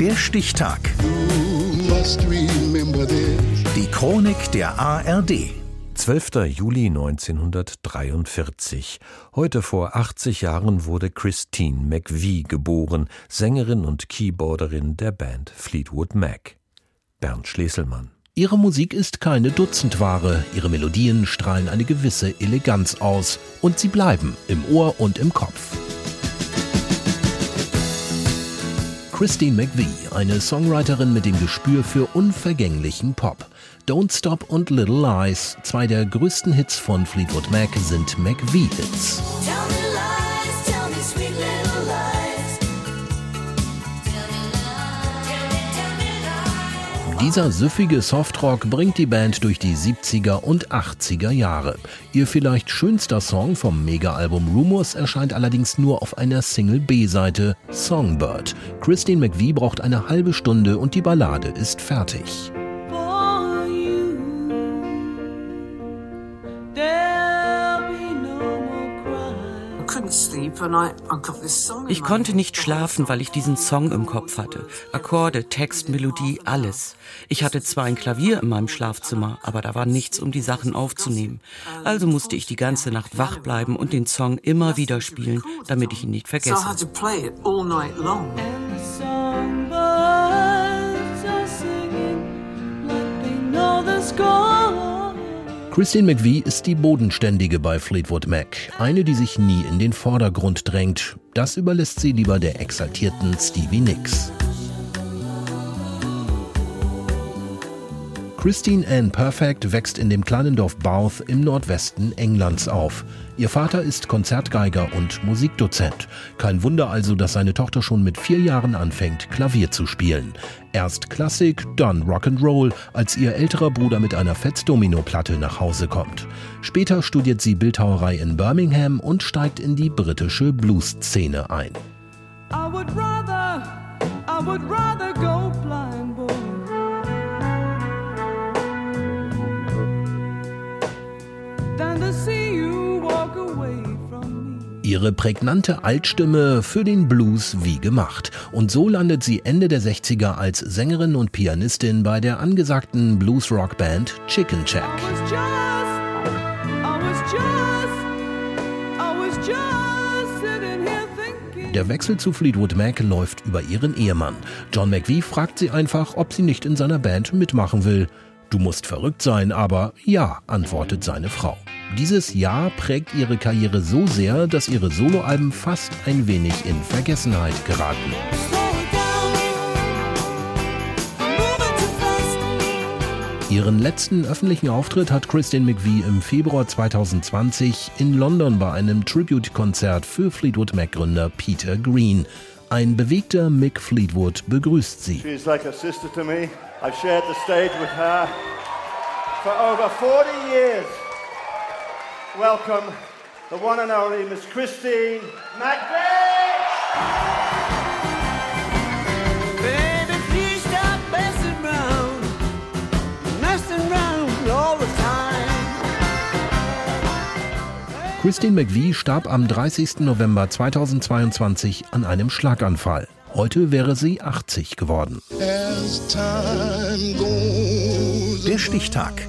Der Stichtag. Die Chronik der ARD. 12. Juli 1943. Heute vor 80 Jahren wurde Christine McVie geboren, Sängerin und Keyboarderin der Band Fleetwood Mac. Bernd Schleselmann. Ihre Musik ist keine Dutzendware, ihre Melodien strahlen eine gewisse Eleganz aus und sie bleiben im Ohr und im Kopf. Christine McVie, eine Songwriterin mit dem Gespür für unvergänglichen Pop. Don't Stop und Little Lies, zwei der größten Hits von Fleetwood Mac, sind McVie-Hits. Dieser süffige Softrock bringt die Band durch die 70er und 80er Jahre. Ihr vielleicht schönster Song vom Mega-Album Rumors erscheint allerdings nur auf einer Single B-Seite, Songbird. Christine McVie braucht eine halbe Stunde und die Ballade ist fertig. Ich konnte nicht schlafen, weil ich diesen Song im Kopf hatte. Akkorde, Text, Melodie, alles. Ich hatte zwar ein Klavier in meinem Schlafzimmer, aber da war nichts, um die Sachen aufzunehmen. Also musste ich die ganze Nacht wach bleiben und den Song immer wieder spielen, damit ich ihn nicht vergesse. Christine McVie ist die Bodenständige bei Fleetwood Mac, eine, die sich nie in den Vordergrund drängt. Das überlässt sie lieber der exaltierten Stevie Nicks. Christine Ann Perfect wächst in dem kleinen Dorf Bath im Nordwesten Englands auf. Ihr Vater ist Konzertgeiger und Musikdozent. Kein Wunder also, dass seine Tochter schon mit vier Jahren anfängt, Klavier zu spielen. Erst Klassik, dann Rock'n'Roll, als ihr älterer Bruder mit einer Fetz-Domino-Platte nach Hause kommt. Später studiert sie Bildhauerei in Birmingham und steigt in die britische Blues-Szene ein. I would rather, I would rather go blind, Ihre prägnante Altstimme für den Blues wie gemacht. Und so landet sie Ende der 60er als Sängerin und Pianistin bei der angesagten Blues-Rock-Band Chicken Check. Der Wechsel zu Fleetwood Mac läuft über ihren Ehemann. John McVie fragt sie einfach, ob sie nicht in seiner Band mitmachen will. Du musst verrückt sein, aber ja, antwortet seine Frau. Dieses Jahr prägt ihre Karriere so sehr, dass ihre Soloalben fast ein wenig in Vergessenheit geraten. Ihren letzten öffentlichen Auftritt hat Christine McVie im Februar 2020 in London bei einem Tribute-Konzert für Fleetwood Mac-Gründer Peter Green. Ein bewegter Mick Fleetwood begrüßt sie. She's like a sister to me. I've shared the stage with her for over 40 years. Welcome the one and only Miss Christine McVeigh. Baby, please stop messing around, messing around all the time. Christine McVie starb am 30. November 2022 an einem Schlaganfall. Heute wäre sie 80 geworden. Der Stichtag.